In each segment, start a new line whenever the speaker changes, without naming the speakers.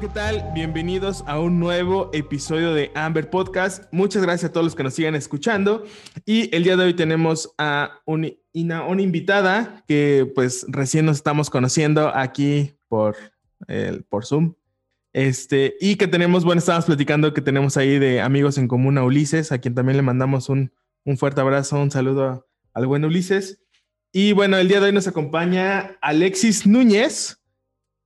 ¿qué tal? Bienvenidos a un nuevo episodio de Amber Podcast. Muchas gracias a todos los que nos siguen escuchando. Y el día de hoy tenemos a una, una invitada que pues recién nos estamos conociendo aquí por, el, por Zoom. Este, y que tenemos, bueno, estábamos platicando que tenemos ahí de amigos en común a Ulises, a quien también le mandamos un, un fuerte abrazo, un saludo al buen Ulises. Y bueno, el día de hoy nos acompaña Alexis Núñez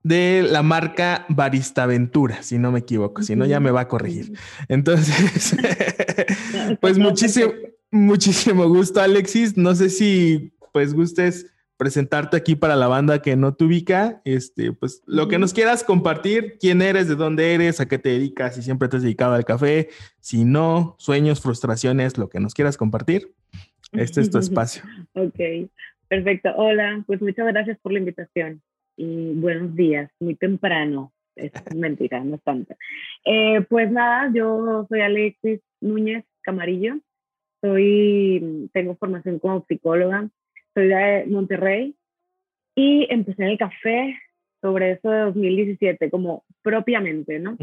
de la marca Baristaventura, si no me equivoco, si no ya me va a corregir. Entonces, pues muchísimo, muchísimo gusto, Alexis. No sé si pues gustes presentarte aquí para la banda que no te ubica, este, pues lo que nos quieras compartir, quién eres, de dónde eres, a qué te dedicas, si siempre te has dedicado al café, si no, sueños, frustraciones, lo que nos quieras compartir. Este es tu espacio.
ok, perfecto. Hola, pues muchas gracias por la invitación y buenos días, muy temprano. Es mentira, no es tanto. Eh, pues nada, yo soy Alexis Núñez Camarillo, soy, tengo formación como psicóloga, soy de Monterrey y empecé en el café sobre eso de 2017, como propiamente, ¿no?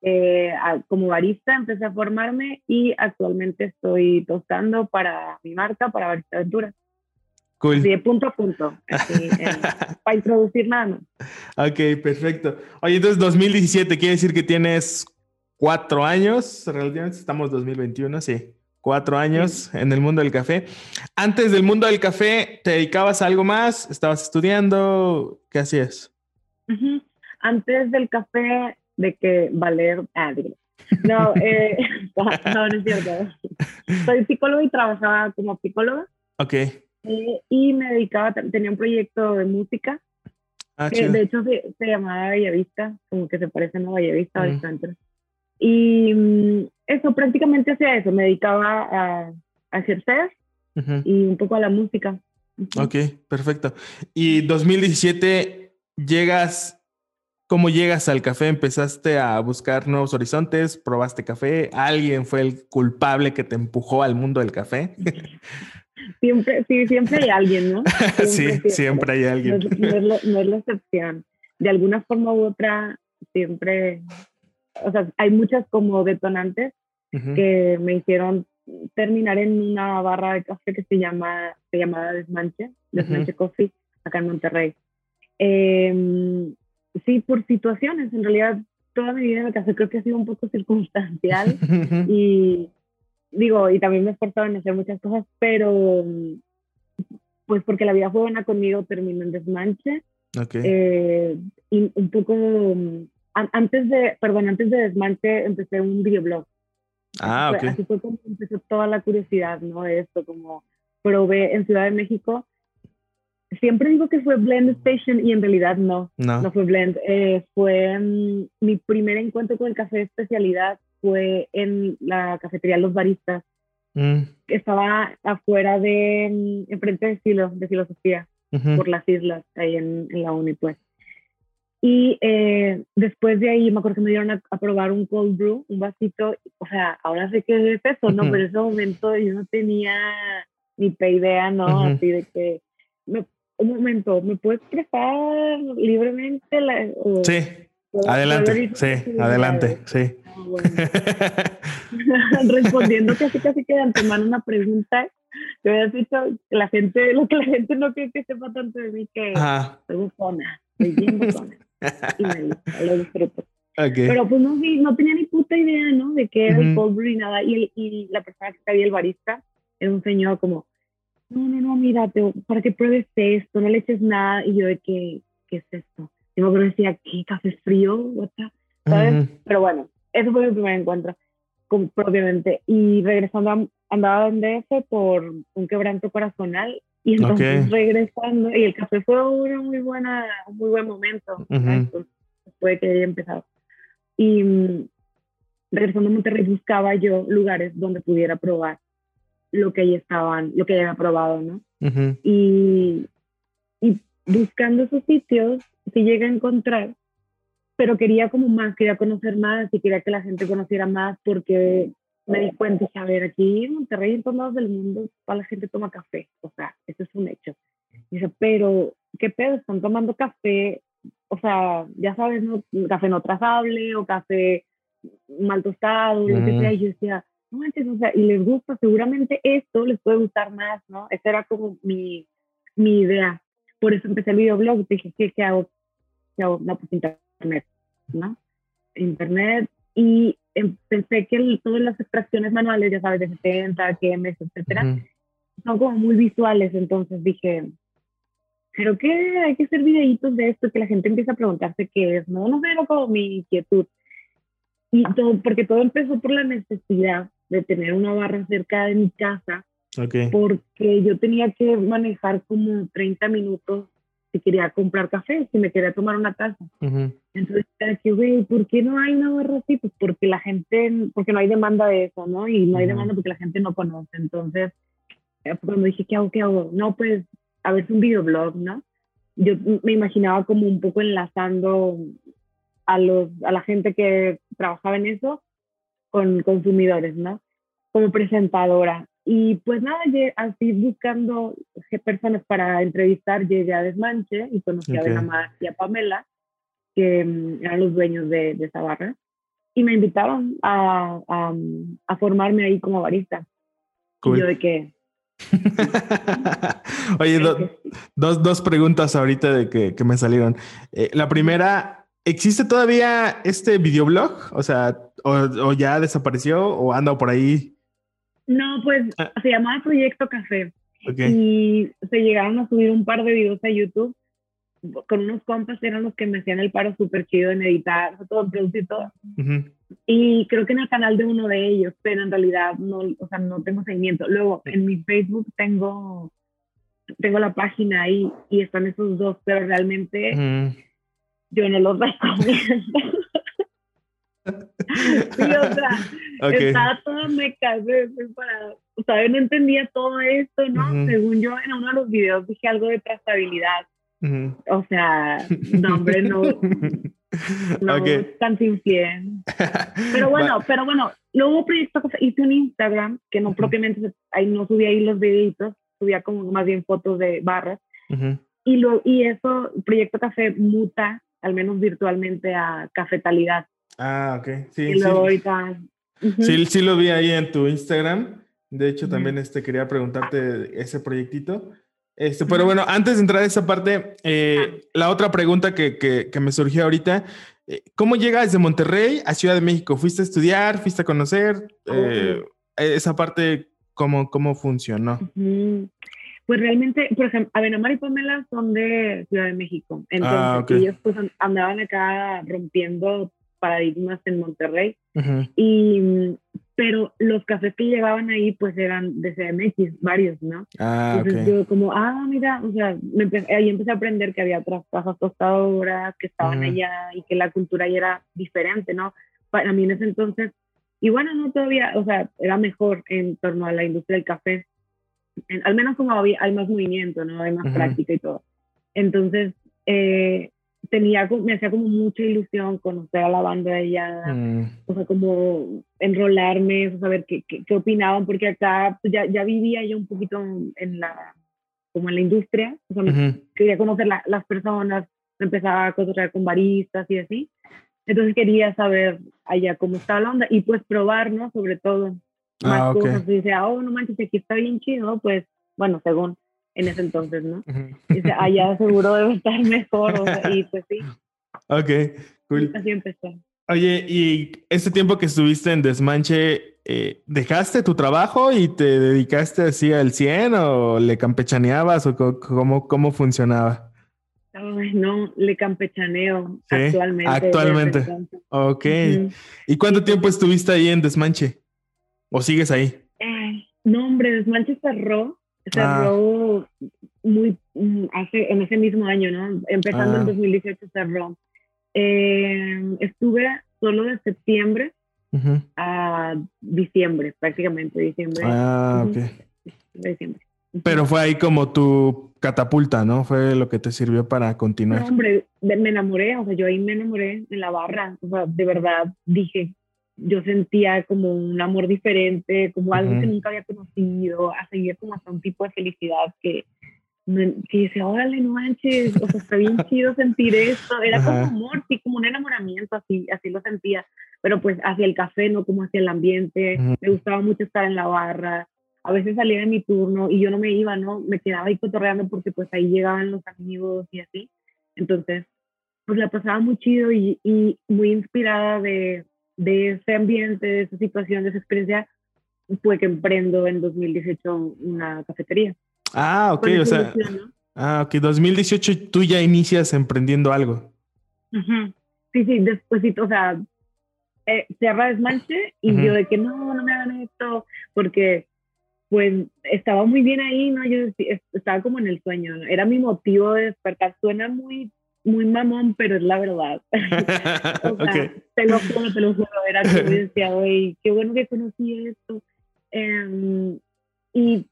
Eh, como barista empecé a formarme y actualmente estoy tostando para mi marca, para Barista Aventura.
Cool.
de punto a punto, para introducir nada más.
Ok, perfecto. Oye, entonces 2017 quiere decir que tienes cuatro años, realmente estamos 2021, sí, cuatro años en el mundo del café. Antes del mundo del café, ¿te dedicabas a algo más? ¿Estabas estudiando? ¿Qué hacías?
Antes del café, de que valer, ah, No, eh, no, no es cierto. Soy psicóloga y trabajaba como psicóloga.
Ok.
Eh, y me dedicaba, tenía un proyecto de música,
Ah,
que
chido.
de hecho se, se llamaba Bellavista, como que se parece a Bellavista
Mm.
bastante. Y mm, eso, prácticamente hacía eso, me dedicaba a, a ejercer
Ujú.
y un poco a la música. Ujú.
Ok, perfecto. Y 2017 llegas, ¿cómo llegas al café? ¿Empezaste a buscar nuevos horizontes? ¿Probaste café? ¿Alguien fue el culpable que te empujó al mundo del café?
Siempre, sí, siempre hay alguien, ¿no?
sí, siempre hay alguien.
no es la, no es la excepción. De alguna forma u otra, siempre, o sea, hay muchas como detonantes que me hicieron terminar en una barra de café que se llama se llamaba Desmanche, Desmanche Coffee, acá en Monterrey. Eh, sí, por situaciones, en realidad toda mi vida en el café creo que ha sido un poco circunstancial y digo, y también me he esforzado en hacer muchas cosas, pero pues porque la vida fue buena conmigo terminó en Desmanche
Ok.
eh, y un poco an- antes de, perdón, antes de Desmanche empecé un videoblog.
ah,
Fue-
ok.
Así fue como empezó toda la curiosidad, ¿no? De esto, como probé en Ciudad de México. Siempre digo que fue Blend Station y en realidad no,
No.
no fue Blend. Eh, fue mm, mi primer encuentro con el café de especialidad fue en la cafetería Los Baristas,
Mm,
que estaba afuera de, mm, enfrente de Filo, de Filosofía
ujú.
por las islas, ahí en, en la uni, pues. Y eh, después de ahí me acuerdo que me dieron a, a probar un cold brew, un vasito, o sea, ahora sé qué es eso, ¿no?
Ujú.
Pero en ese momento yo no tenía ni idea, ¿no?
Ujú.
Así de que, me- un momento, ¿me puedes prestar libremente? La, o
Sí, adelante.
puedo ir
Sí, adelante. Sí.
Ah, bueno. Respondiendo casi casi que de antemano una pregunta, te habías dicho que la gente, lo que la gente no quiere que sepa tanto de mí, que
Ajá.
soy bufona, soy bien bufona. y me gusta, lo disfruto.
Ok.
Pero pues no, no tenía ni puta idea, ¿no? De qué era el
Ujú.
cold brew y nada. Y, el- y la persona que sabía, el barista, era un señor como, no, no, no, mira, te- para que pruebes esto, no le eches nada. Y yo de que, ¿qué es esto? Y me acuerdo que decía, ¿qué? ¿Café frío? What the-" ¿Sabes?
Ujú.
Pero bueno, ese fue mi primer encuentro, con, propiamente. Y regresando, a- andaba en DF por un quebranto corazonal. Y entonces
Ok.
regresando, y el café fue una muy buena, un muy buen momento.
Ujú.
Entonces, puede que haya empezado. Y mm, regresando a Monterrey buscaba yo lugares donde pudiera probar lo que ahí estaban, lo que ya había probado, ¿no?
Ujú.
Y, y buscando esos sitios, sí llegué a encontrar, pero quería como más, quería conocer más y quería que la gente conociera más porque me di cuenta, dije, a ver, aquí en Monterrey, en todos lados del mundo, toda la gente toma café, o sea, eso es un hecho. Dice, pero, ¿qué pedo? Están tomando café, o sea, ya sabes, ¿no? café no trazable o café mal tostado, lo que sea, y yo decía, no manches, o sea, y les gusta, seguramente esto les puede gustar más, ¿no? Esa era como mi, mi idea. Por eso empecé el videoblog, dije, ¿qué, qué hago? ¿Qué hago? No, pues internet, ¿no? Internet, y pensé que todas las extracciones manuales, ya sabes, de 70, QMS, etcétera, son como muy visuales, entonces dije, creo que hay que hacer videitos de esto, que la gente empiece a preguntarse qué es, ¿no? No sé, era como mi inquietud. Y todo, porque todo empezó por la necesidad de tener una barra cerca de mi casa, okay. porque yo tenía que manejar como 30 minutos si quería comprar café, si me quería tomar una taza. Entonces, que, güey, ¿por qué no hay una barra así? Pues porque la gente, porque no hay demanda de eso, ¿no? Y no hay demanda porque la gente no conoce. Entonces, eh, cuando dije, ¿qué hago? ¿Qué hago? No, pues, a ver, un videoblog, ¿no? Yo me imaginaba como un poco enlazando a, los, a la gente que trabajaba en eso con consumidores, ¿no? Como presentadora. Y pues nada, así buscando personas para entrevistar, llegué a Desmanche y conocí a Benamar y a Pamela, que mm, eran los dueños de, de, esa barra, y me invitaron a, a, a formarme ahí como barista. Y yo de que...
Oye, dos, dos preguntas ahorita de que, que me salieron. Eh, la primera, ¿existe todavía este videoblog? O sea, o, o ya desapareció o anda por ahí
no, pues ah. se llamaba Proyecto Café. Y se llegaron a subir un par de videos a YouTube con unos compas eran los que me hacían el paro súper chido en editar, todo, en producir todo. Y creo que en el canal de uno de ellos, pero en realidad no, o sea, no tengo seguimiento. Luego, en mi Facebook tengo, tengo la página ahí y están esos dos, pero realmente yo no los recomiendo. sí, o sea, estaba toda meca, para, o sea, yo no entendía todo esto, ¿no? Según yo, en uno de los videos dije algo de trazabilidad. O sea, no, hombre, no. No, okay. tan Pero bueno, pero bueno, luego proyecto hice un Instagram que no propiamente, ahí no subía ahí los videitos, subía como más bien fotos de barras. y, lo, y eso, Proyecto Café muta, al menos virtualmente, a cafetalidad.
Ah, ok. Sí, sí. sí, lo vi ahí en tu Instagram. De hecho, también este, quería preguntarte ese proyectito. Este, pero bueno, antes de entrar a esa parte, eh, la otra pregunta que, que, me surgió ahorita, eh, ¿cómo llegas de Monterrey a Ciudad de México? ¿Fuiste a estudiar? ¿Fuiste a conocer? Eh, esa parte, ¿cómo, cómo funcionó?
Pues realmente, por ejemplo, Abenamar y Pamela son de Ciudad de México. Ah, Entonces, ellos pues andaban acá rompiendo paradigmas en Monterrey. y, pero los cafés que llevaban ahí pues eran de CMX, varios, ¿no? Ah, Entonces yo como, ah, mira, o sea, ahí empecé a aprender que había otras casas tostadoras que estaban allá y que la cultura ya era diferente, ¿no? Para mí en ese entonces, y bueno, no todavía, o sea, era mejor en torno a la industria del café. al menos como había, hay más movimiento, ¿no? Hay más práctica y todo. Entonces, eh, tenía, me hacía como mucha ilusión conocer a la banda de allá, mm. o sea, como enrolarme, o saber qué, qué, opinaban, porque acá pues, ya, ya vivía yo un poquito en la, como en la industria, o sea, quería conocer las personas, empezaba a conocer con baristas y así, entonces quería saber allá cómo estaba la onda y pues probar, ¿no? Sobre todo, más ah, cosas, y decía, oh, no manches, aquí está bien chido, pues, bueno, según, en ese entonces, ¿no? Dice, allá seguro debe estar mejor, o sea, y pues sí.
Ok, cool.
Así empezó.
Oye, y este tiempo que estuviste en Desmanche, eh, ¿dejaste tu trabajo y te dedicaste así al 100 o le campechaneabas o cómo, cómo funcionaba?
Ay, no, le campechaneo actualmente.
Actualmente. Ok. ¿Y cuánto tiempo estuviste ahí en Desmanche? ¿O sigues ahí?
Eh, no, hombre, Desmanche cerró cerró ah. muy mm, hace, en ese mismo año, ¿no? Empezando en 2018 ah. cerró. Eh, estuve solo de septiembre a diciembre, prácticamente diciembre.
Ah, ok. Diciembre. Pero fue ahí como tu catapulta, ¿no? Fue lo que te sirvió para continuar.
No, hombre, me enamoré, o sea, yo ahí me enamoré en la barra, o sea, de verdad dije, yo sentía como un amor diferente, como algo que nunca había conocido, a seguir como hasta un tipo de felicidad que, que dice, órale, no manches, o sea, está bien chido sentir esto. Era como amor, sí, como un enamoramiento, así, así lo sentía. Pero pues hacia el café, no como hacia el ambiente. Me gustaba mucho estar en la barra. A veces salía de mi turno y yo no me iba, ¿no? Me quedaba ahí cotorreando porque pues ahí llegaban los amigos y así. Entonces, pues la pasaba muy chido y, y muy inspirada de, de ese ambiente, de esa situación, de esa experiencia, fue que emprendo en 2018 una cafetería.
Ah, ok, o sea. Ah, ok, 2018 tú ya inicias emprendiendo algo.
Sí, sí, después, o sea, eh, cerra desmanche y yo de que no, no me hagan esto, porque pues estaba muy bien ahí, ¿no? Yo estaba como en el sueño, ¿no? Era mi motivo de despertar. Suena muy, muy mamón, pero es la verdad. o sea, te lo juro, te lo juro. Era que decía, güey, qué bueno que conocí esto. Em, y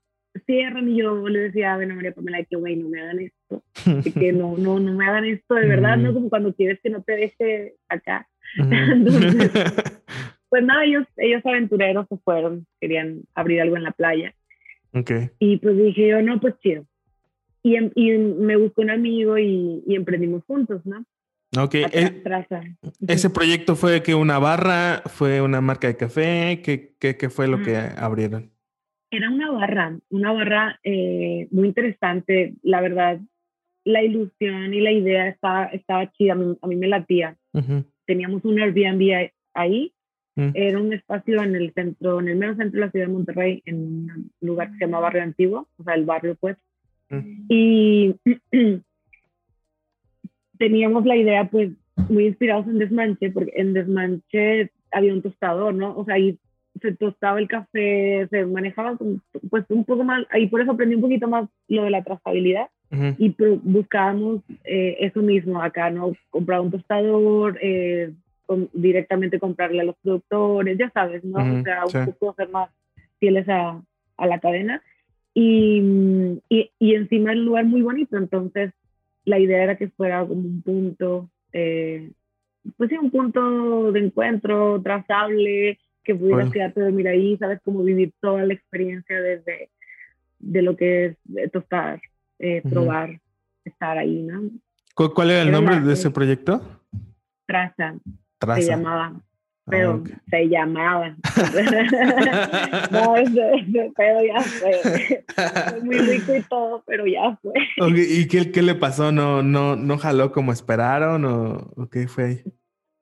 cierran y yo le decía Ana María Pamela que, güey, no me hagan esto, que no, no, no me hagan esto de verdad, no como cuando quieres que no te deje acá. Entonces, pues nada, ellos, ellos aventureros se fueron, querían abrir algo en la playa.
Okay.
Y pues dije yo, no, pues chido. Y, em, y me buscó un amigo y, y emprendimos juntos, ¿no?
Ok. Eh, ¿Ese proyecto fue que una barra, fue una marca de café? ¿Qué, qué, qué fue lo que abrieron?
Era una barra, una barra eh, muy interesante, la verdad. La ilusión y la idea estaba, estaba chida, a mí, me latía. Teníamos un Airbnb ahí, mm. era un espacio en el centro, en el medio centro de la ciudad de Monterrey, en un lugar que se llama Barrio Antiguo, o sea, el barrio pues. Mm. Y teníamos la idea pues muy inspirados en Desmanche, porque en Desmanche había un tostador, ¿no? O sea, ahí se tostaba el café, se manejaba pues un poco más, ahí por eso aprendí un poquito más lo de la trazabilidad y buscábamos eh, eso mismo acá, ¿no? Comprar un tostador, eh, directamente comprarle a los productores, ya sabes, ¿no? o sea, un poco ser más fieles a, a la cadena. Y, y, y, encima el lugar muy bonito, entonces la idea era que fuera como un punto, eh, pues sí, un punto de encuentro trazable, que pudieras quedarte dormir ahí, sabes cómo vivir toda la experiencia desde de lo que es tostar, eh, probar, estar ahí, ¿no?
¿Cuál, era el nombre de ese proyecto?
Traza. Se llamaba. Pero se llamaba. no, pero ya fue. muy rico y todo, pero ya fue.
¿Y qué, qué, le pasó? ¿No, no, ¿No jaló como esperaron o, o qué fue?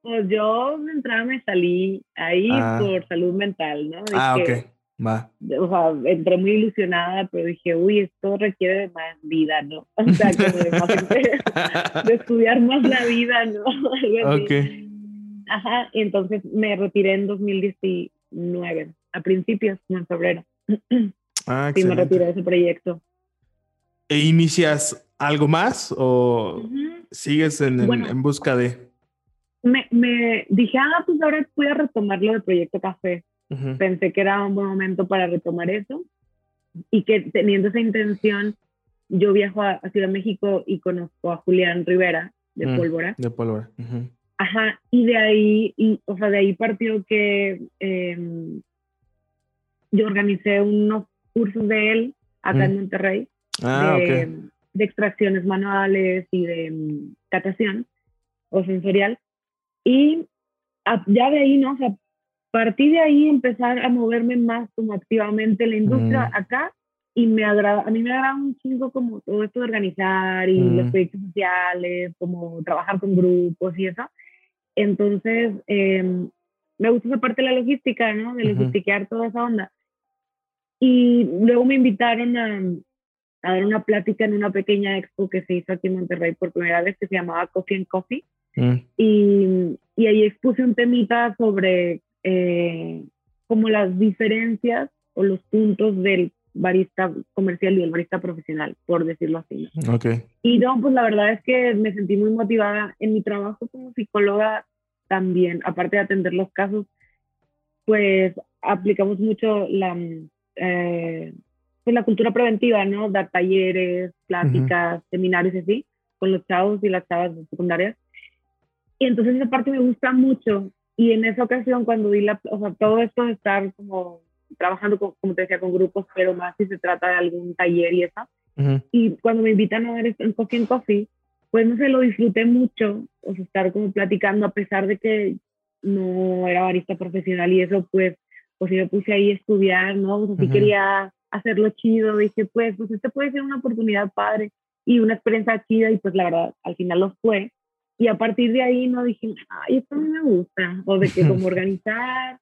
Pues yo de entrada me salí ahí ah. por salud mental, ¿no?
ah, ok. Va.
O sea, entré muy ilusionada, pero dije, uy, esto requiere de más vida, ¿no? O sea, como de, más, de estudiar más la vida, ¿no?
ok.
Ajá, y entonces me retiré en 2019, a principios, en febrero.
Ah,
sí, me retiré de ese proyecto.
¿E inicias algo más o sigues en, en busca de...?
me, me dije, ah, pues ahora voy a retomarlo del proyecto café. Pensé que era un buen momento para retomar eso y que teniendo esa intención, yo viajo a, Ciudad de México y conozco a Julián Rivera de mm, Pólvora.
De Pólvora.
Ajá, y de ahí, y, o sea, de ahí partió que em, yo organicé unos cursos de él acá en mm. Monterrey
ah,
de, de, extracciones manuales y de um, catación o sensorial. Y ya de ahí, ¿no? O sea, partí de ahí empezar a moverme más como activamente en la industria acá y me agrada, a mí me agrada un chingo como todo esto de organizar y los proyectos sociales, como trabajar con grupos y eso. Entonces, em, me gusta esa parte de la logística, ¿no? De logistiquear toda esa onda. Y luego me invitaron a, a, dar una plática en una pequeña expo que se hizo aquí en Monterrey por primera vez, que se llamaba Coffee and Coffee. Mm. Y, y, ahí expuse un temita sobre eh, como las diferencias o los puntos del barista comercial y del barista profesional, por decirlo así.
Okay.
Y no, pues la verdad es que me sentí muy motivada en mi trabajo como psicóloga también, aparte de atender los casos, pues aplicamos mucho la, eh, pues la cultura preventiva, ¿no? Dar talleres, pláticas, seminarios y así, con los chavos y las chavas secundarias. Y entonces esa parte me gusta mucho. Y en esa ocasión, cuando di la, o sea, todo esto de estar como trabajando, como te decía, con grupos, pero más si se trata de algún taller y eso, Y cuando me invitan a ver en Coffee and Coffee, pues no sé, lo disfruté mucho, o sea, estar como platicando, a pesar de que no era barista profesional y eso, pues, pues yo me puse ahí a estudiar, ¿no? O sea, sí quería hacerlo chido, dije, pues, pues este puede ser una oportunidad padre y una experiencia chida y pues la verdad, al final lo fue. Y a partir de ahí no dije, ay, esto no me gusta, o de que como organizar,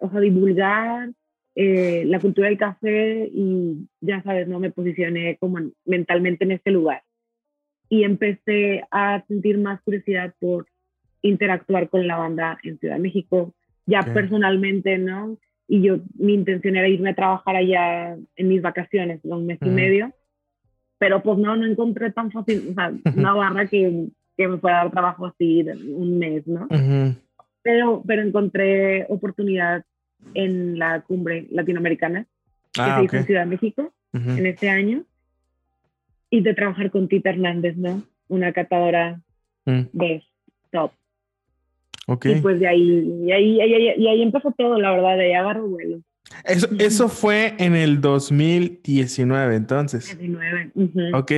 o sea, divulgar eh, la cultura del café y ya sabes, no me posicioné como mentalmente en este lugar. Y empecé a sentir más curiosidad por interactuar con la banda en Ciudad de México, ya personalmente, ¿no? Y yo, mi intención era irme a trabajar allá en mis vacaciones, un mes y medio, pero pues no, no encontré tan fácil, o sea, una barra que, que me pueda dar trabajo así un mes, ¿no? pero, pero encontré oportunidad en la cumbre latinoamericana que ah, se hizo en Ciudad de México en este año y de trabajar con Tita Hernández, ¿no? Una catadora mm. de top. Okay. Y pues de ahí, y ahí, y ahí, empezó todo, la verdad, de ahí agarro vuelo.
Eso, eso fue en el 2019, entonces.
2019.
Ok.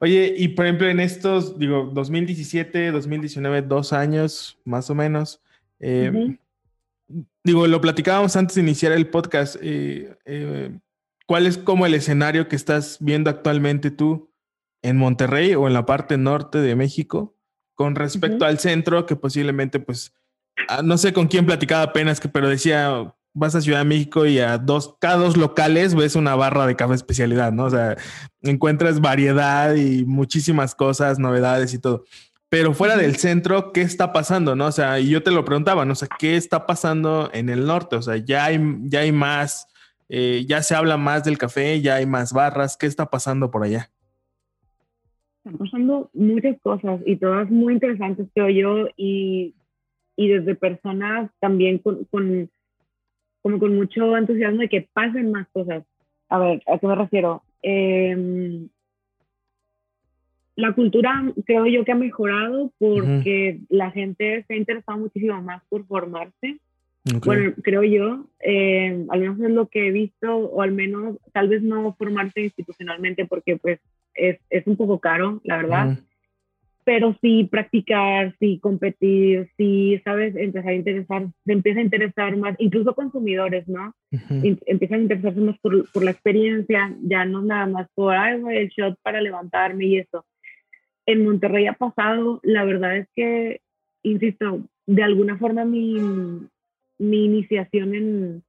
Oye, y por ejemplo, en estos, digo, 2017, 2019, dos años más o menos. Eh, digo, lo platicábamos antes de iniciar el podcast. Eh, eh, ¿Cuál es como el escenario que estás viendo actualmente tú en Monterrey o en la parte norte de México con respecto al centro que posiblemente, pues, ah, no sé con quién platicaba apenas, que, pero decía, vas a Ciudad de México y a dos, cada dos locales ves una barra de café especialidad, ¿no? O sea, encuentras variedad y muchísimas cosas, novedades y todo. Pero fuera del centro, ¿qué está pasando? ¿No? O sea, y yo te lo preguntaba, ¿no? O sea, ¿qué está pasando en el norte? O sea, ya hay, ya hay más, eh, ya se habla más del café, ya hay más barras, ¿qué está pasando por allá?
Están pasando muchas cosas y todas muy interesantes, creo yo, y, y desde personas también con, con, como con mucho entusiasmo de que pasen más cosas. A ver, ¿a qué me refiero? Eh, la cultura creo yo que ha mejorado porque la gente se ha interesado muchísimo más por formarse. Bueno, creo yo, eh, al menos es lo que he visto, o al menos tal vez no formarse institucionalmente porque pues es, es un poco caro, la verdad. Pero sí practicar, sí competir, sí, ¿sabes? Empezar a interesar, se empieza a interesar más, incluso consumidores, ¿no? Empiezan a interesarse más por, por, la experiencia, ya no nada más por, ay, el shot para levantarme y eso en Monterrey ha pasado, la verdad es que, insisto, de alguna forma mi, mi iniciación en,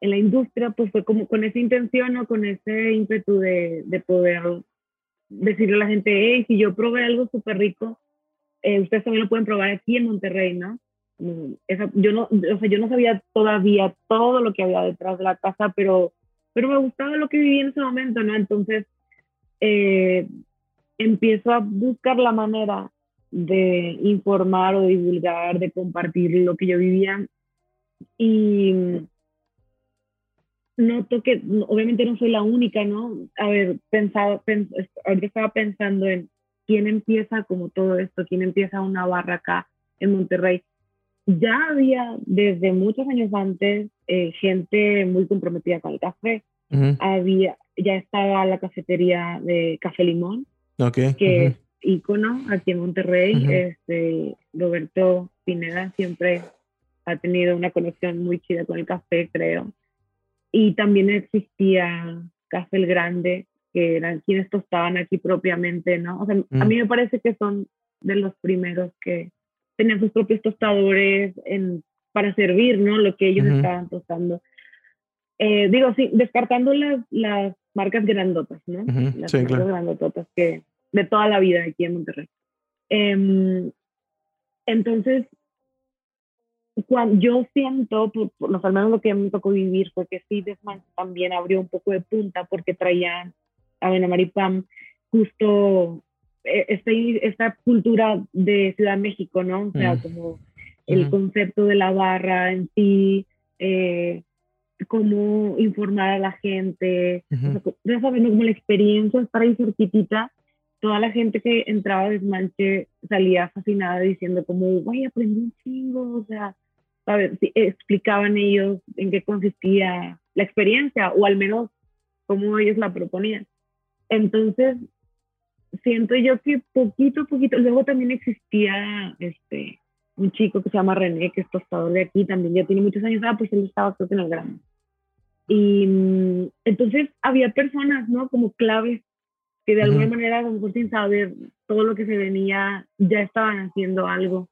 en, la industria pues fue como con esa intención o con ese ímpetu de, de poder decirle a la gente, hey, si yo probé algo súper rico, eh, ustedes también lo pueden probar aquí en Monterrey, ¿no? Yo no, o sea, yo no sabía todavía todo lo que había detrás de la casa, pero, pero me gustaba lo que vivía en ese momento, ¿no? Entonces, eh, empiezo a buscar la manera de informar o divulgar, de compartir lo que yo vivía. Y noto que obviamente no soy la única, ¿no? A ver, pensaba, ahorita estaba pensando en quién empieza como todo esto, quién empieza una barra acá en Monterrey. Ya había desde muchos años antes eh, gente muy comprometida con el café. Había, ya estaba la cafetería de Café Limón, que es ícono aquí en Monterrey. este, Roberto Pineda siempre ha tenido una conexión muy chida con el café, creo. Y también existía Café el Grande, que eran quienes tostaban aquí propiamente, ¿no? O sea, a mí me parece que son de los primeros que tenían sus propios tostadores en, para servir, ¿no? Lo que ellos estaban tostando. Eh, digo, sí, descartando las, las marcas grandotas, ¿no? Las marcas grandotas que de toda la vida aquí en Monterrey. Em, entonces, cuando yo siento, por, por, al menos lo que me tocó vivir fue que sí, Desman también abrió un poco de punta porque traían a Benamaripam justo eh, este, esta cultura de Ciudad de México, ¿no? O sea, mm. como el concepto de la barra en sí, eh, cómo informar a la gente, ya saben, como la experiencia estar ahí cerquitita, toda la gente que entraba a Desmanche salía fascinada diciendo como, güey, aprendí un chingo, o sea, a ver, si explicaban ellos en qué consistía la experiencia, o al menos cómo ellos la proponían. Entonces, siento yo que poquito a poquito, luego también existía este, un chico que se llama René, que es tostador de aquí, también ya tiene muchos años, ah, pues él estaba creo que en el grano. Y mm, entonces había personas, ¿no? Como claves que de alguna manera, a lo mejor sin saber todo lo que se venía, ya estaban haciendo algo.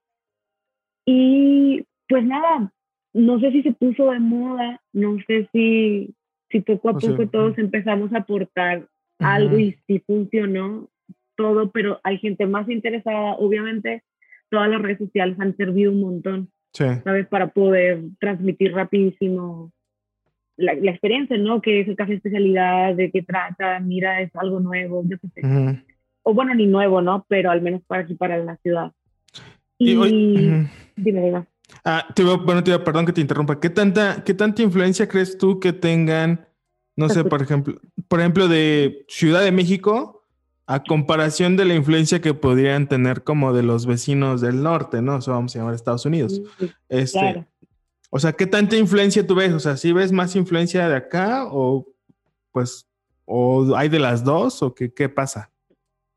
Y pues nada, no sé si se puso de moda, no sé si, si poco a poco todos empezamos a aportar algo y si funcionó todo, pero hay gente más interesada, obviamente todas las redes sociales han servido un montón, ¿sabes? Para poder transmitir rapidísimo la, la, experiencia, ¿no? Que es el café especialidad, de qué trata, mira, es algo nuevo, yo qué sé. O bueno, ni nuevo, ¿no? Pero al menos para aquí, para la ciudad. Y, dime, dime.
Ah, te bueno, te perdón que te interrumpa. ¿Qué tanta, ¿Qué tanta influencia crees tú que tengan, no sé, por ejemplo, por ejemplo, de Ciudad de México a comparación de la influencia que podrían tener como de los vecinos del norte, ¿no? Eso vamos a llamar Estados Unidos. Este, claro. O sea, ¿qué tanta influencia tú ves? O sea, ¿sí ves más influencia de acá o pues, o hay de las dos o qué, qué pasa?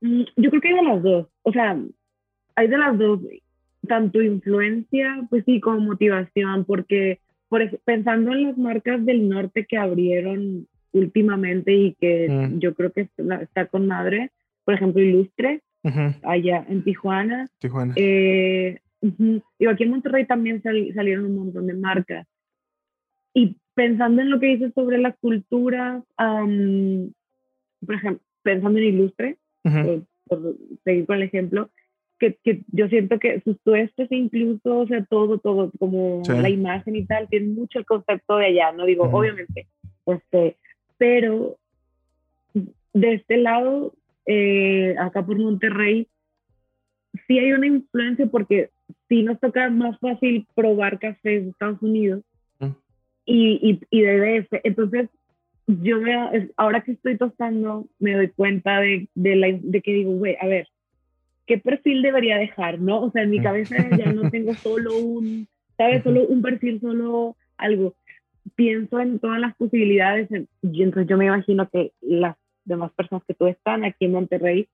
Mm, yo creo que hay de las dos. O sea, hay de las dos, tanto influencia, pues sí, como motivación, porque por, pensando en las marcas del norte que abrieron últimamente y que mm. yo creo que está, con madre, por ejemplo, Ilustre, allá en Tijuana.
Tijuana.
Eh, y aquí en Monterrey también salieron un montón de marcas. Y pensando en lo que dices sobre la cultura, por ejemplo, pensando en Ilustre, por, seguir con el ejemplo, que, que, yo siento que sus tuestes incluso, o sea, todo, todo, como la imagen y tal, tiene mucho el concepto de allá, no digo, obviamente, este, pero de este lado, eh, acá por Monterrey, sí hay una influencia porque sí nos toca más fácil probar cafés de Estados Unidos mm. y, y, y, de DF. Entonces, yo me, ahora que estoy tostando, me doy cuenta de, de, la, de que digo, güey, a ver, ¿qué perfil debería dejar? ¿No? O sea, en mi mm. cabeza ya no tengo solo un, ¿sabes? Solo un perfil, solo algo. Pienso en todas las posibilidades y entonces yo me imagino que las demás personas que tú están aquí en Monterrey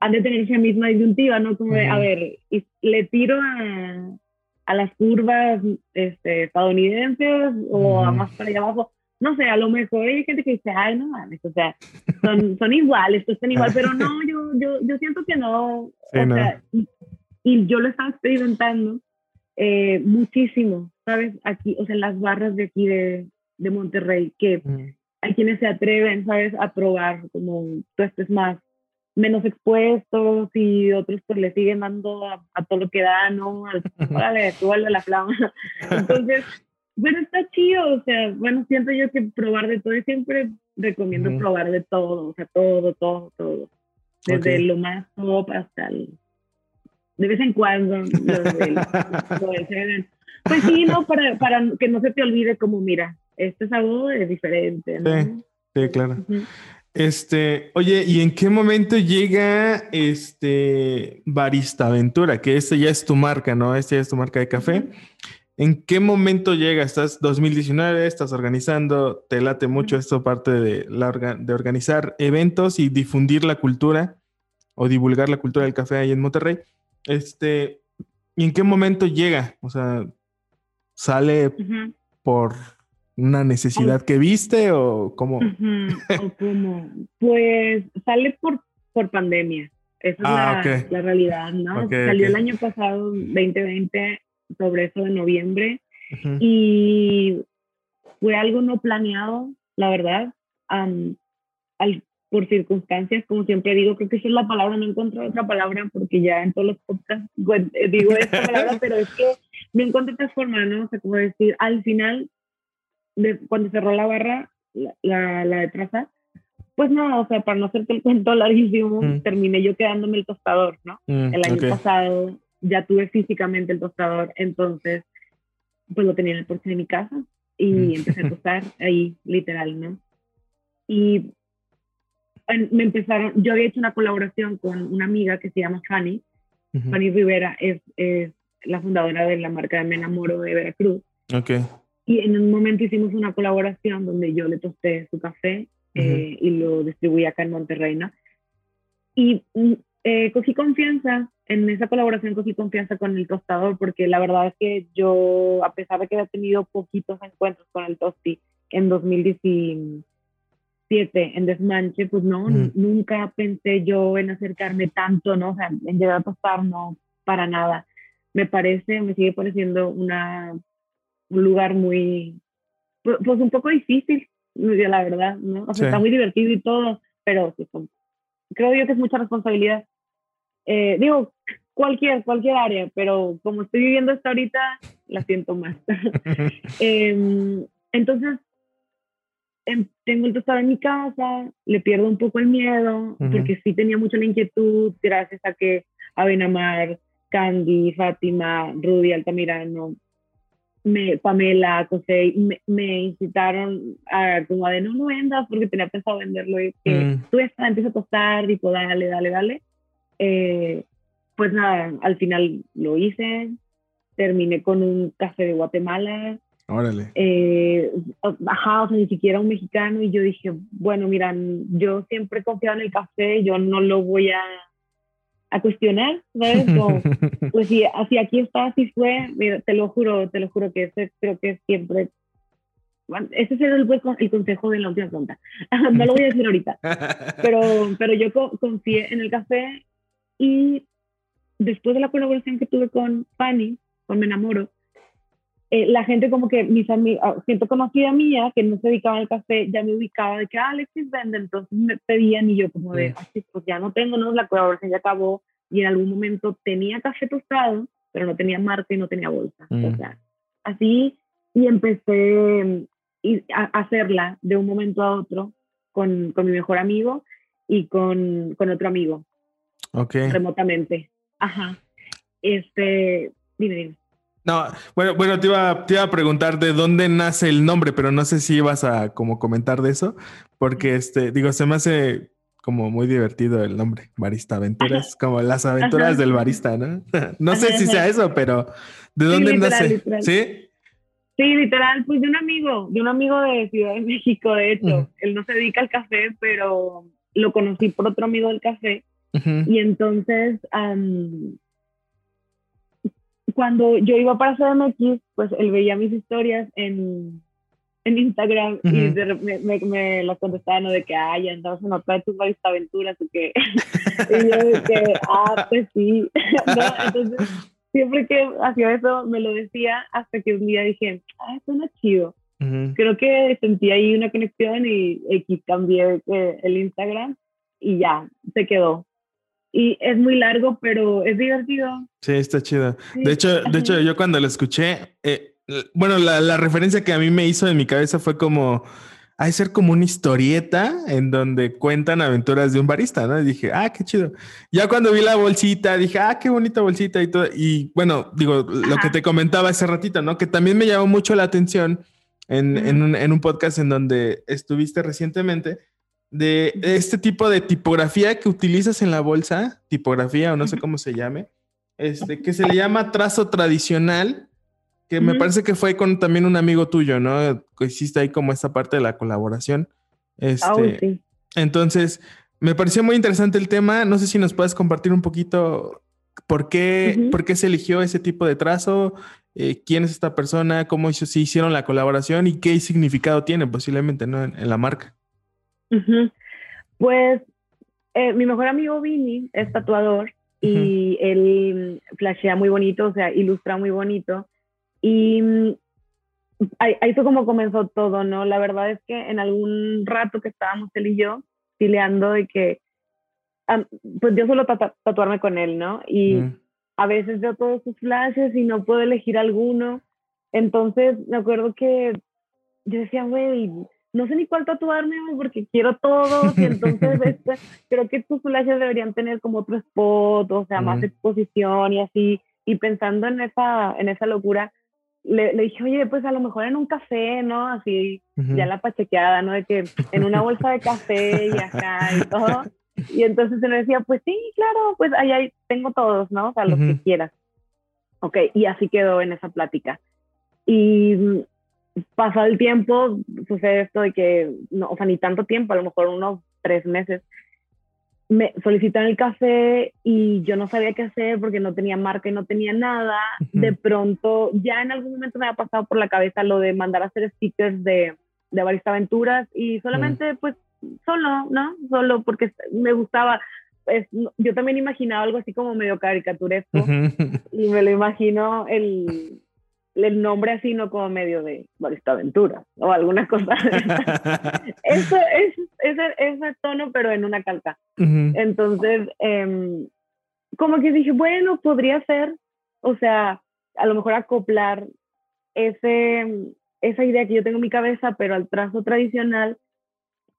han de tener esa misma disyuntiva, ¿no? Como de, a ver, le tiro a, a las curvas este, estadounidenses o a más para allá abajo. No sé, a lo mejor hay gente que dice, ay, no mames, o sea, son, son iguales, están igual, pero no, yo, yo, yo siento que no. o sea, y, yo lo estaba experimentando eh, muchísimo, ¿sabes? Aquí, o sea, en las barras de aquí de, de Monterrey, que hay quienes se atreven, ¿sabes? A probar como tú estés más menos expuestos y otros pues le siguen dando a, todo lo que da, ¿no? Órale, tú a la flama. Entonces, bueno, está chido, o sea, bueno, siento yo que probar de todo y siempre recomiendo probar de todo, o sea, todo, todo, todo. Desde lo más top hasta el... De vez en cuando, lo del, Pues sí, ¿no? Para, para que no se te olvide como, mira, este sabor es diferente, ¿no?
Sí, sí claro. Este, oye, ¿y en qué momento llega este Barista Aventura? Que este ya es tu marca, ¿no? Este ya es tu marca de café. ¿En qué momento llega? Estás 2019, estás organizando, te late mucho esto parte de, la de organizar eventos y difundir la cultura o divulgar la cultura del café ahí en Monterrey. Este, ¿y en qué momento llega? O sea, sale por una necesidad que viste o cómo?
¿O cómo? Pues sale por, por pandemia. Esa es ah, la, realidad, ¿no? Salió el año pasado, 2020, sobre eso de noviembre. Y fue algo no planeado, la verdad. al, por circunstancias, como siempre digo, creo que esa es la palabra, no encuentro otra palabra porque ya en todos los podcasts digo esta palabra, pero es que me encuentro de forma, ¿no? O sea, como decir, al final cuando cerró la barra, la, la, de traza, pues no, o sea, para no hacerte el cuento larguísimo, mm. terminé yo quedándome el tostador, ¿no? Mm, el año pasado ya tuve físicamente el tostador, entonces, pues lo tenía en el porche de mi casa y mm. empecé a tostar ahí, literal, ¿no? Y me empezaron, yo había hecho una colaboración con una amiga que se llama Fanny, Fanny Rivera es, es, la fundadora de la marca de Me Enamoro de Veracruz.
Okay.
Y en un momento hicimos una colaboración donde yo le tosté su café eh, y lo distribuí acá en Monterrey, ¿no? Y mm, eh, cogí confianza, en esa colaboración cogí confianza con el tostador, porque la verdad es que yo, a pesar de que había tenido poquitos encuentros con el tosti en 2017, en Desmanche, pues no, nunca pensé yo en acercarme tanto, ¿no? O sea, en llegar a tostar, no, para nada. Me parece, me sigue pareciendo una, un lugar muy, pues, un poco difícil, la verdad, ¿no? O sea, está muy divertido y todo, pero pues, creo yo que es mucha responsabilidad. Eh, digo, cualquier, cualquier área, pero como estoy viviendo hasta ahorita, la siento más. Em, entonces, em, tengo el tostado en mi casa, le pierdo un poco el miedo, porque sí tenía mucha la inquietud, gracias a que Abenamar, Candy, Fátima, Rudy Altamirano, me, Pamela, José, me, me, incitaron a como a de no, no vendas porque tenía pensado venderlo y que mm. tú estás, empieza a costar, tipo, dale, dale, dale. Eh, pues nada, al final lo hice, terminé con un café de Guatemala.
Órale.
Eh, ajá, o sea, ni siquiera un mexicano y yo dije, bueno, miran, yo siempre he confiado en el café, yo no lo voy a a cuestionar, ¿sabes? pues si, así aquí está, así fue, mira, te lo juro, te lo juro que ese creo que siempre, ese es el, el consejo de la última pregunta, no lo voy a decir ahorita, pero, pero yo confié en el café y después de la colaboración que tuve con Fanny, con Me Enamoro, eh, la gente como que mis amigos, ah, gente conocida mía que no se dedicaba al café, ya me ubicaba de que ah, Alexis vende, entonces me pedían y yo como de, así, pues ya no tengo, no, la colaboración ya acabó y en algún momento tenía café tostado, pero no tenía marca y no tenía bolsa. O mm. sea, así y empecé a hacerla de un momento a otro con, con mi mejor amigo y con, con otro amigo.
Ok.
Remotamente. Ajá. Este, dime, dime.
No, bueno, bueno, te iba, te iba a preguntar de dónde nace el nombre, pero no sé si ibas a como comentar de eso, porque este, digo, se me hace como muy divertido el nombre, Barista Aventuras, como las aventuras del barista, ¿no? no sé si sea eso, pero ¿de dónde nace? ¿Sí?
Sí, literal, pues de un amigo, de un amigo de Ciudad de México, de hecho. Él no se dedica al café, pero lo conocí por otro amigo del café. Y entonces, cuando yo iba para CDMX, pues él veía mis historias en, en Instagram y me, me, me, las contestaba, ¿no? De que, ay, andamos en otra de tus barista aventuras o qué. y yo de que, ah, pues sí. Entonces, siempre que hacía eso, me lo decía hasta que un día dije, ah, suena chido. Creo que sentí ahí una conexión y X cambié eh, el Instagram y ya, se quedó y es muy largo, pero es divertido.
Sí, está chido. De hecho, de hecho, yo cuando lo escuché, eh, bueno, la, la, referencia que a mí me hizo en mi cabeza fue como, hay ser como una historieta en donde cuentan aventuras de un barista, ¿no? Y dije, ah, qué chido. Ya cuando vi la bolsita, dije, ah, qué bonita bolsita y todo. Y bueno, digo, lo que te comentaba hace ratito, ¿no? Que también me llamó mucho la atención en, en, un, en un podcast en donde estuviste recientemente de este tipo de tipografía que utilizas en la bolsa, tipografía o no sé cómo se llame, este, que se le llama trazo tradicional, que me parece que fue con también un amigo tuyo, ¿no? Que hiciste ahí como esta parte de la colaboración. Este, Entonces, me pareció muy interesante el tema. No sé si nos puedes compartir un poquito por qué, por qué se eligió ese tipo de trazo, eh, quién es esta persona, cómo se hicieron la colaboración y qué significado tiene posiblemente ¿no? en la marca.
Pues eh, mi mejor amigo Vini es tatuador y él flashea muy bonito, o sea, ilustra muy bonito. Y mm, ahí, fue como comenzó todo, ¿no? La verdad es que en algún rato que estábamos él y yo, fileando de que, pues yo suelo tatuarme con él, ¿no? Y a veces veo todos sus flashes y no puedo elegir alguno. Entonces me acuerdo que yo decía, güey, no sé ni cuál tatuarme porque quiero todos y entonces este, creo que tus flashes deberían tener como otro spot, o sea, más exposición y así. Y pensando en esa, en esa locura, le, le, dije, oye, pues a lo mejor en un café, ¿no? Así, ya la pachequeada, ¿no? De que en una bolsa de café y acá y todo. Y entonces se me decía, pues sí, claro, pues ahí tengo todos, ¿no? O sea, los que quieras. Ok, y así quedó en esa plática. Y pasado el tiempo, sucede esto de que, no, o sea, ni tanto tiempo, a lo mejor unos tres meses, me solicitan el café y yo no sabía qué hacer porque no tenía marca y no tenía nada. De pronto, ya en algún momento me ha pasado por la cabeza lo de mandar a hacer stickers de, de Barista Aventuras y solamente, pues, solo, ¿no? Solo porque me gustaba. yo también imaginaba algo así como medio caricaturesco y me lo imagino el, el nombre así, no como medio de Barista Aventura o alguna cosa. Eso es ese, ese, tono, pero en una calca. Entonces, em, como que dije, bueno, podría ser, o sea, a lo mejor acoplar ese, esa idea que yo tengo en mi cabeza, pero al trazo tradicional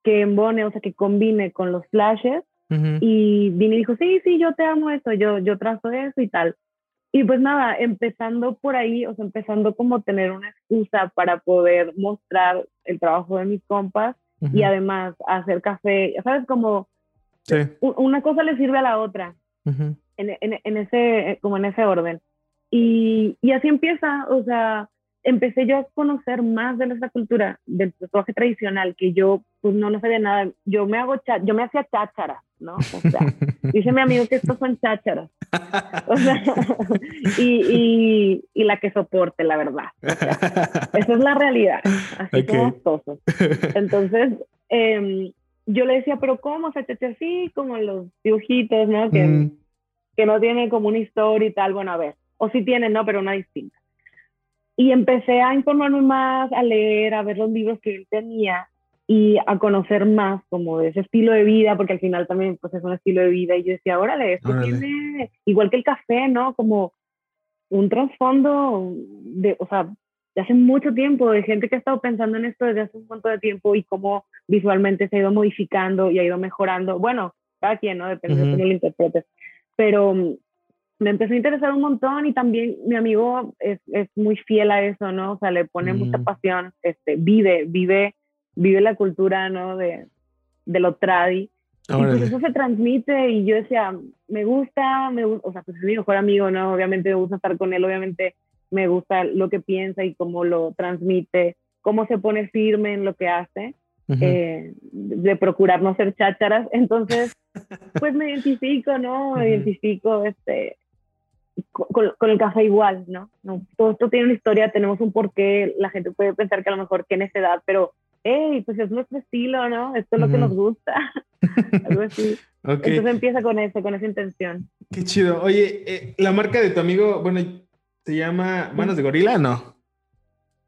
que embone, o sea, que combine con los flashes. Y vine y dijo, sí, sí, yo te amo eso, yo, yo trazo eso y tal. Y pues nada, empezando por ahí, o sea, empezando como tener una excusa para poder mostrar el trabajo de mis compas y además hacer café, ¿sabes? Como una cosa le sirve a la otra, en, en, en, ese, como en ese orden. Y, y, así empieza, o sea, empecé yo a conocer más de nuestra cultura, del tatuaje tradicional, que yo pues no, no sabía nada. Yo me hago yo me hacía cháchara, ¿no? O sea, dice mi amigo que estos son chácharas. O sea, y, y, y, la que soporte, la verdad. esa es la realidad. Así okay. todos. Entonces, eh, yo le decía, pero ¿cómo se chacha así? Como los dibujitos, ¿no? Que, mm. que no tienen como una historia y tal. Bueno, a ver. O sí tienen, ¿no? Pero una distinta. Y empecé a informarme más, a leer, a ver los libros que él tenía y a conocer más como de ese estilo de vida, porque al final también pues es un estilo de vida y yo decía, órale, esto tiene, igual que el café, ¿no? Como un trasfondo de, o sea, de hace mucho tiempo, de gente que ha estado pensando en esto desde hace un montón de tiempo y cómo visualmente se ha ido modificando y ha ido mejorando. Bueno, cada quien, ¿no? Depende de cómo lo interpretes. Pero me empezó a interesar un montón y también mi amigo es, es muy fiel a eso, ¿no? O sea, le pone mucha mm. pasión, este, vive, vive, vive la cultura, ¿no? De, de lo tradi. Y pues eso se transmite y yo decía, me gusta, me o sea, pues es mi mejor amigo, ¿no? Obviamente me gusta estar con él, obviamente me gusta lo que piensa y cómo lo transmite, cómo se pone firme en lo que hace, eh, de procurar no ser chácharas. Entonces, pues me identifico, ¿no? Me identifico, este, con, el café igual, ¿no? ¿no? Todo esto tiene una historia, tenemos un porqué, la gente puede pensar que a lo mejor tiene esa edad, pero, hey, pues es nuestro estilo, ¿no? Esto es lo que nos gusta, algo así. Entonces empieza con eso, con esa intención.
Qué chido. Oye, eh, la marca de tu amigo, bueno, ¿se llama Manos de Gorila no?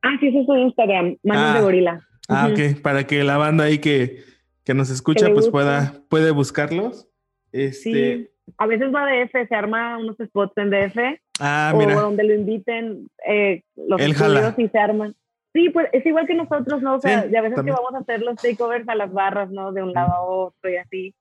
Ah, sí, eso es su Instagram, Manos de ah. Gorila.
Ah, ok, para que la banda ahí que, que nos escucha, pues pueda, puede buscarlos. Este,
sí a veces va DF, se arma unos spots en DF. Ah, o donde lo inviten eh, los estudios y se arman. Sí, pues es igual que nosotros, ¿no? O sea, a veces que vamos a hacer los takeovers a las barras, ¿no? De un lado a otro y así.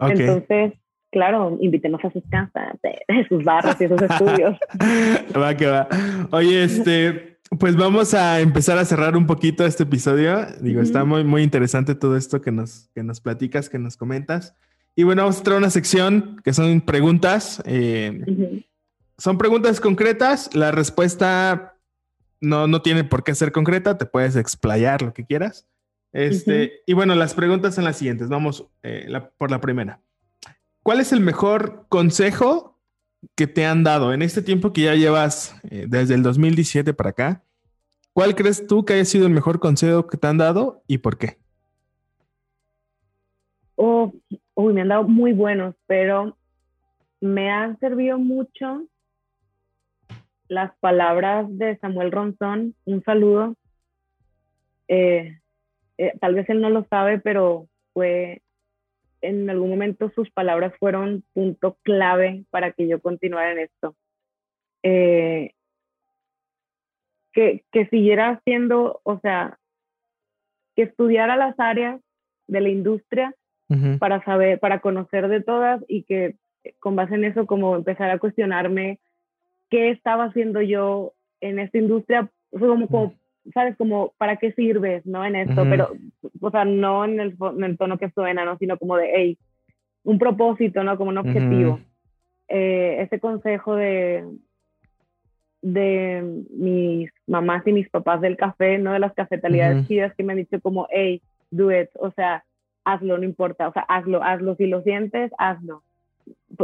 Entonces, claro, invítenos a sus casas, de, sus barras y esos estudios.
va que va. Oye, este, pues vamos a empezar a cerrar un poquito este episodio. Digo, está muy, muy interesante todo esto que nos, que nos platicas, que nos comentas. Y bueno, vamos a traer una sección que son preguntas. Eh, son preguntas concretas. La respuesta no, no tiene por qué ser concreta. Te puedes explayar lo que quieras. Este, Y bueno, las preguntas son las siguientes. Vamos eh, por la primera. ¿Cuál es el mejor consejo que te han dado en este tiempo que ya llevas eh, desde el 2017 para acá? ¿Cuál crees tú que haya sido el mejor consejo que te han dado y por qué?
Oh, uy, me han dado muy buenos, pero me han servido mucho las palabras de Samuel Ronzón. Un saludo. Eh, eh, tal vez él no lo sabe, pero fue en algún momento sus palabras fueron punto clave para que yo continuara en esto. Eh, que, que siguiera haciendo, o sea, que estudiara las áreas de la industria para saber, para conocer de todas y que con base en eso como empezar a cuestionarme qué estaba haciendo yo en esta industria, como, como ¿sabes? Como, ¿para qué sirves, no? En esto, pero, o sea, no en el, en el, tono que suena, ¿no? Sino como de, hey, un propósito, ¿no? Como un objetivo. Eh, ese consejo de, de mis mamás y mis papás del café, no de las cafetalidades chidas que me han dicho como, hey, do it, o sea, hazlo, no importa, o sea, hazlo, hazlo, si lo sientes, hazlo.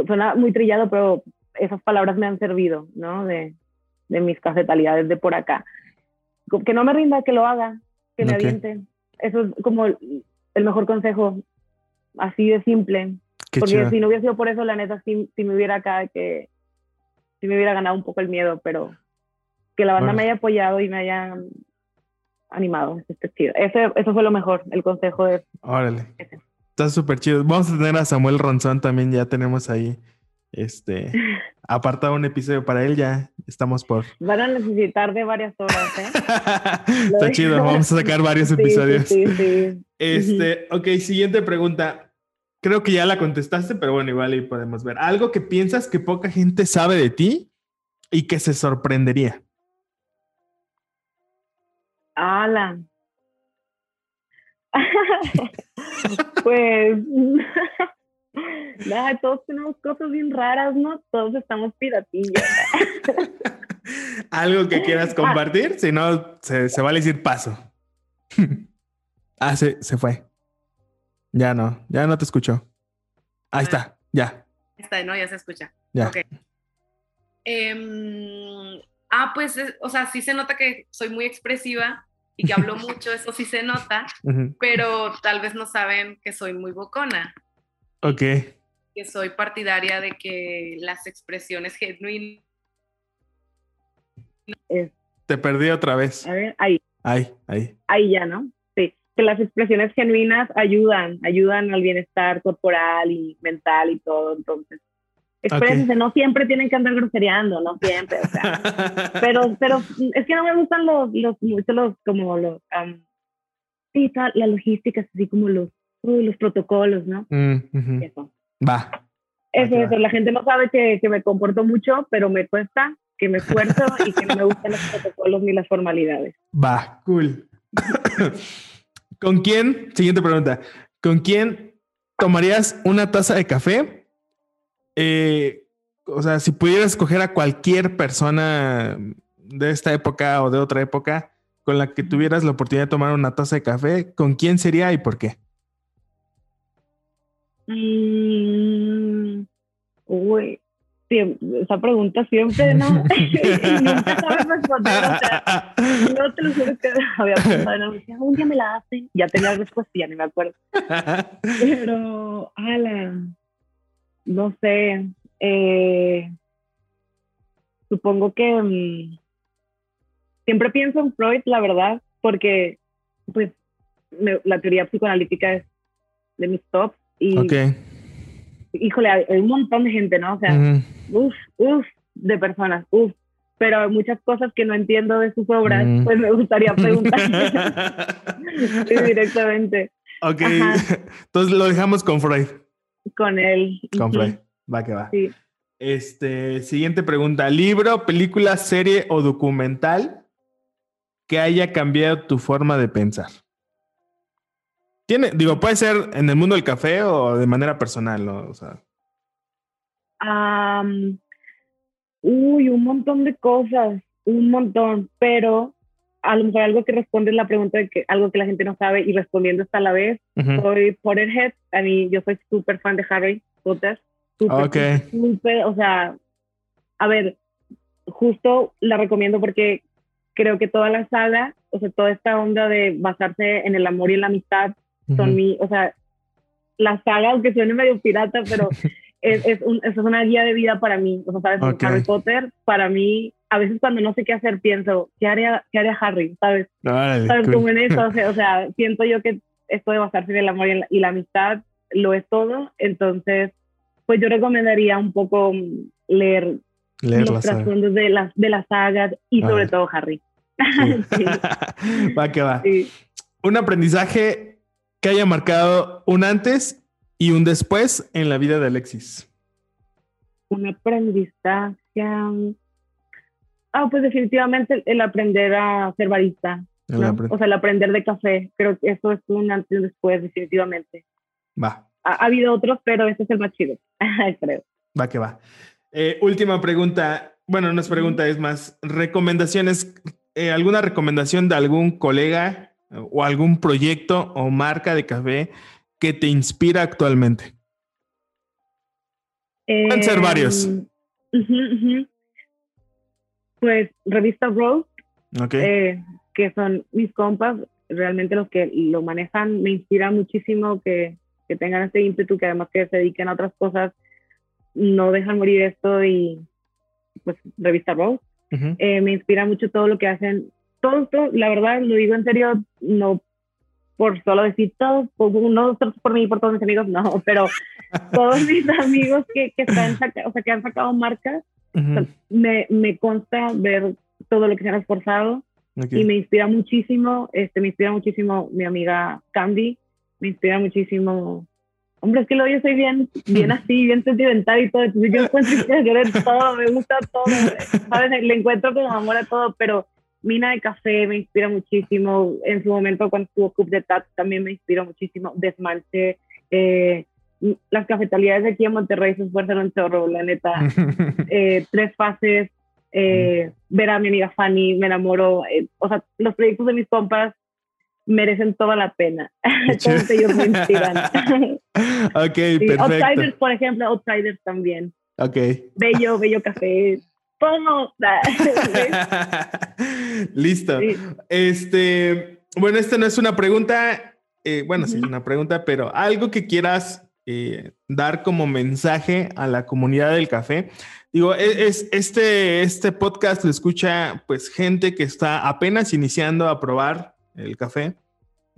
Suena muy trillado, pero esas palabras me han servido, ¿no? De, de mis cafetalidades de por acá. Que no me rinda, que lo haga, que me aviente. Eso es como el, mejor consejo, así de simple. Porque si no hubiera sido por eso, la neta, sí, me hubiera acá que, si me hubiera ganado un poco el miedo, pero que la banda me haya apoyado y me haya animado. chido. Ese, eso fue lo mejor, el consejo de...
Órale. Está súper chido. Vamos a tener a Samuel Ronzón también, ya tenemos ahí, este, apartado un episodio para él, ya estamos por...
Van a necesitar de varias horas, ¿eh?
Está chido, vamos a sacar varios episodios. Sí, sí, Este, ok, siguiente pregunta. Creo que ya la contestaste, pero bueno, igual ahí podemos ver. Algo que piensas que poca gente sabe de ti y que se sorprendería.
Alan. pues nada, todos tenemos cosas bien raras, ¿no? Todos estamos piratillas.
Algo que quieras compartir, si no, se, se, vale decir paso. ah, se, se fue. Ya no, ya no te escucho. Ahí está, ya.
Está, no, ya se escucha. Ya. Okay. Em, ah, pues, o sea, sí se nota que soy muy expresiva y que hablo mucho, eso sí se nota, pero tal vez no saben que soy muy bocona.
Ok.
Que soy partidaria de que las expresiones genuinas...
Te perdí otra vez.
A ver, ahí.
Ahí, ahí.
Ahí ya, ¿no? Sí. Que las expresiones genuinas ayudan, ayudan al bienestar corporal y mental y todo, entonces Exprésense, no siempre tienen que andar grosereando, no siempre, o sea. pero, pero es que no me gustan los, los, mucho los, como los, sí, la logística, así como los, los protocolos, ¿no?
Mm, eso. Va.
Eso, eso, la gente no sabe que, que, me comporto mucho, pero me cuesta, que me esfuerzo y que no me gustan los protocolos ni las formalidades.
Va, cool. ¿Con quién, siguiente pregunta, ¿con quién tomarías una taza de café eh, o sea, si pudieras escoger a cualquier persona de esta época o de otra época con la que tuvieras la oportunidad de tomar una taza de café, ¿con quién sería y por qué?
Mm, uy, esa pregunta siempre, ¿no? nunca sabes responder. O sea, no te lo juro que había pensado en un día me la hacen. Ya tenía respuesta, ya ni me acuerdo. Pero, ala no sé, eh, supongo que mm, siempre pienso en Freud, la verdad, porque pues la teoría psicoanalítica es de mis tops y híjole, hay, un montón de gente, ¿no? O sea, uff, uff, de personas, uff, pero muchas cosas que no entiendo de sus obras, pues me gustaría preguntar directamente.
Ok, entonces lo dejamos con Freud
con él.
Con Va que va. Sí. Este, siguiente pregunta. ¿Libro, película, serie o documental que haya cambiado tu forma de pensar? Tiene, digo, puede ser en el mundo del café o de manera personal, ¿no? O sea.
uy, un montón de cosas, un montón, pero a lo mejor algo que responde la pregunta de que algo que la gente no sabe y respondiendo está a la vez. Soy Potterhead, a mí yo soy súper fan de Harry Potter.
Súper,
súper, o sea, a ver, justo la recomiendo porque creo que toda la saga, o sea, toda esta onda de basarse en el amor y en la amistad, son mi, o sea, la saga, aunque suene medio pirata, pero es, es, un, es, una guía de vida para mí. O sea, ¿sabes? Harry Potter, para mí, a veces cuando no sé qué hacer, pienso, ¿qué haría, qué haría Harry? ¿Sabes? ¿Sabes? Como en eso, o sea, siento yo que esto de basarse en el amor y la, amistad lo es todo. Entonces, pues yo recomendaría un poco leer, los trasfondos de las, de las sagas y sobre todo Harry.
va que va. Un aprendizaje que haya marcado un antes y un después en la vida de Alexis.
Un aprendizaje. Ah, pues definitivamente el aprender a ser barista. O sea, el aprender de café. Creo que eso es un antes y un después, definitivamente.
Va.
Ha, habido otros, pero este es el más chido, creo.
Va que va. Eh, última pregunta. bueno, no es pregunta, es más, recomendaciones, eh, ¿alguna recomendación de algún colega o algún proyecto o marca de café que te inspira actualmente? Pueden ser varios.
Em, pues revista Rose, eh, que son mis compas, realmente los que lo manejan, me inspira muchísimo que, que tengan este ímpetu, que además que se dediquen a otras cosas, no dejan morir esto y pues revista Rose. Eh, me inspira mucho todo lo que hacen. Todo esto, la verdad, lo digo en serio, no por solo decir todos, no por mí, por todos mis amigos, no, pero todos mis amigos que, que, están o sea, que han sacado marcas, me, me consta ver todo lo que se han esforzado y me inspira muchísimo, este, me inspira muchísimo mi amiga Candy, me inspira muchísimo hombre, es que lo yo soy bien, bien así, bien sentimental y todo, entonces yo encuentro que todo, me gusta todo, ¿sabes? Le encuentro como amor a todo, pero Mina de Café me inspira muchísimo, en su momento cuando estuvo Cup de Tat también me inspira muchísimo, Desmanche, eh, las cafetalidades de aquí en Monterrey se esfuerzan un chorro, la neta, eh, Tres Fases, eh, ver a mi amiga Fanny, me enamoro, o sea, los proyectos de mis compas merecen toda la pena. Todos ellos me inspiran.
ok, perfecto.
Outsiders, por ejemplo, Outsiders también.
Ok.
Bello, bello café. Todo.
Listo. Este, bueno, esta no es una pregunta, eh, bueno, sí, una pregunta, pero algo que quieras eh, dar como mensaje a la comunidad del café. Digo, e, es, este, este podcast lo escucha pues gente que está apenas iniciando a probar el café.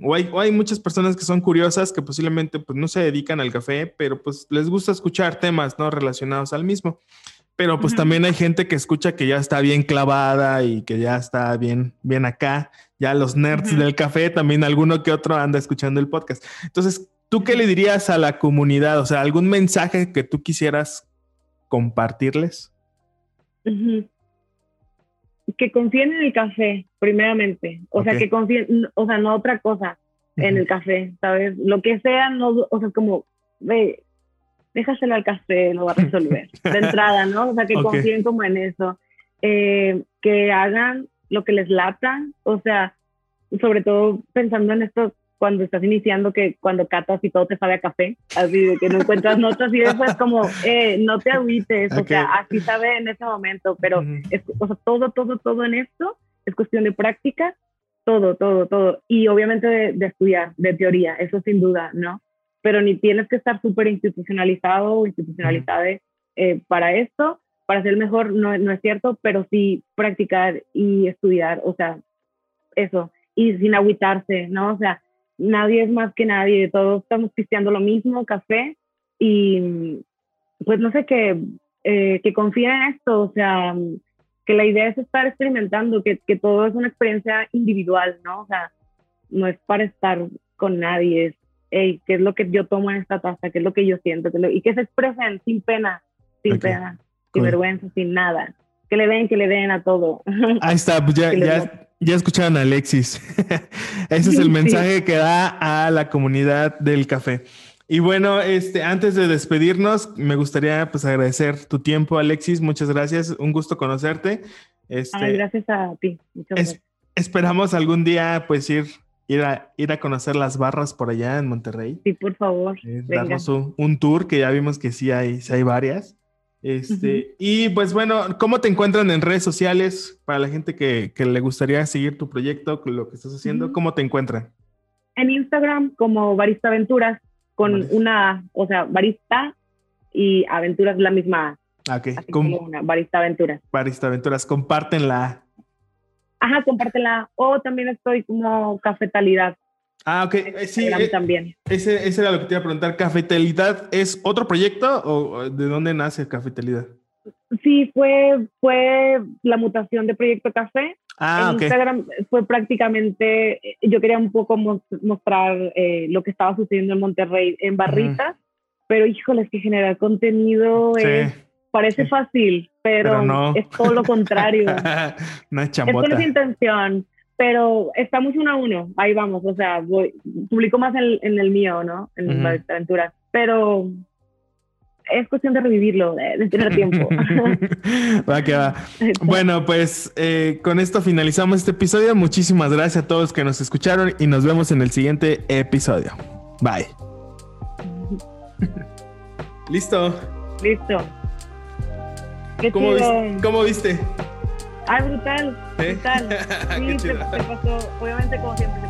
O hay, hay, muchas personas que son curiosas que posiblemente pues, no se dedican al café, pero pues les gusta escuchar temas no relacionados al mismo. Pero pues también hay gente que escucha que ya está bien clavada y que ya está bien, bien acá. Ya los nerds del café, también alguno que otro anda escuchando el podcast. Entonces, ¿tú qué le dirías a la comunidad? O sea, algún mensaje que tú quisieras compartirles
que confíen en el café, primeramente. O sea, que confíen, o sea, no otra cosa en el café, ¿sabes? Lo que sea, no, o sea, como, ve, déjaselo al café, lo va a resolver. de entrada, ¿no? O sea, que confíen como en eso. Eh, que hagan lo que les lata, o sea, sobre todo pensando en esto cuando estás iniciando, que cuando catas y todo te sabe a café, así de que no encuentras notas y es como, eh, no te agüites, o sea, así sabe en ese momento, pero es, o sea, todo, todo, todo en esto es cuestión de práctica, todo, todo, todo, y obviamente de, estudiar, de teoría, eso sin duda, ¿no? Pero ni tienes que estar súper institucionalizado o institucionalizado eh, para esto, para ser mejor, no, no es cierto, pero sí practicar y estudiar, o sea, eso, y sin agüitarse, ¿no? O sea, nadie es más que nadie, todos estamos pisteando lo mismo, café, y pues no sé, que, eh, que confíen en esto, o sea, que la idea es estar experimentando, que, que todo es una experiencia individual, ¿no? O sea, no es para estar con nadie, es, hey, ¿qué es lo que yo tomo en esta taza? ¿Qué es lo que yo siento? y que se expresen sin pena, sin pena, sin vergüenza, sin nada. Que le den, que le den a todo.
Ahí está, pues ya, ya, ya escucharon a Alexis. Ese es el mensaje que da a la comunidad del café. Y bueno, este, antes de despedirnos, me gustaría pues agradecer tu tiempo, Alexis. Muchas gracias. Un gusto conocerte.
Este, gracias a ti. Muchas
esperamos algún día pues ir, ir, a, ir a conocer las barras por allá en Monterrey.
Sí, por favor.
Eh, darnos un, un, tour, que ya vimos que sí hay, sí hay varias. Este, Y pues bueno, ¿cómo te encuentran en redes sociales para la gente que, que le gustaría seguir tu proyecto, lo que estás haciendo? ¿Cómo te encuentran?
En Instagram como Barista Aventuras, con una, o sea, Barista y Aventuras la misma.
Ah, ok,
como una, Barista Aventuras.
Barista Aventuras, compártenla.
Ajá, compártela. O también estoy como Cafetalidad
Ah, ok. Eh, sí,
eh, también.
Ese, ese, era lo que te iba a preguntar. ¿Cafetalidad es otro proyecto o de dónde nace Cafetalidad?
Sí, fue, fue la mutación de Proyecto Café.
Ah,
en Instagram fue prácticamente, eh, yo quería un poco mostrar lo que estaba sucediendo en Monterrey en barritas, pero híjole, es que generar contenido parece fácil, pero, es todo lo contrario.
no es chambota.
Es con esa intención pero estamos uno a uno, ahí vamos, o sea, voy, publico más en, en el mío, ¿no? En las aventuras, pero es cuestión de revivirlo, de, tener tiempo.
va que va. Bueno, pues eh, con esto finalizamos este episodio. Muchísimas gracias a todos que nos escucharon y nos vemos en el siguiente episodio. Bye. Listo.
Listo.
¿Cómo, viste? ¿Cómo viste?
Ah, brutal, brutal. Sí, se, pasó, obviamente como siempre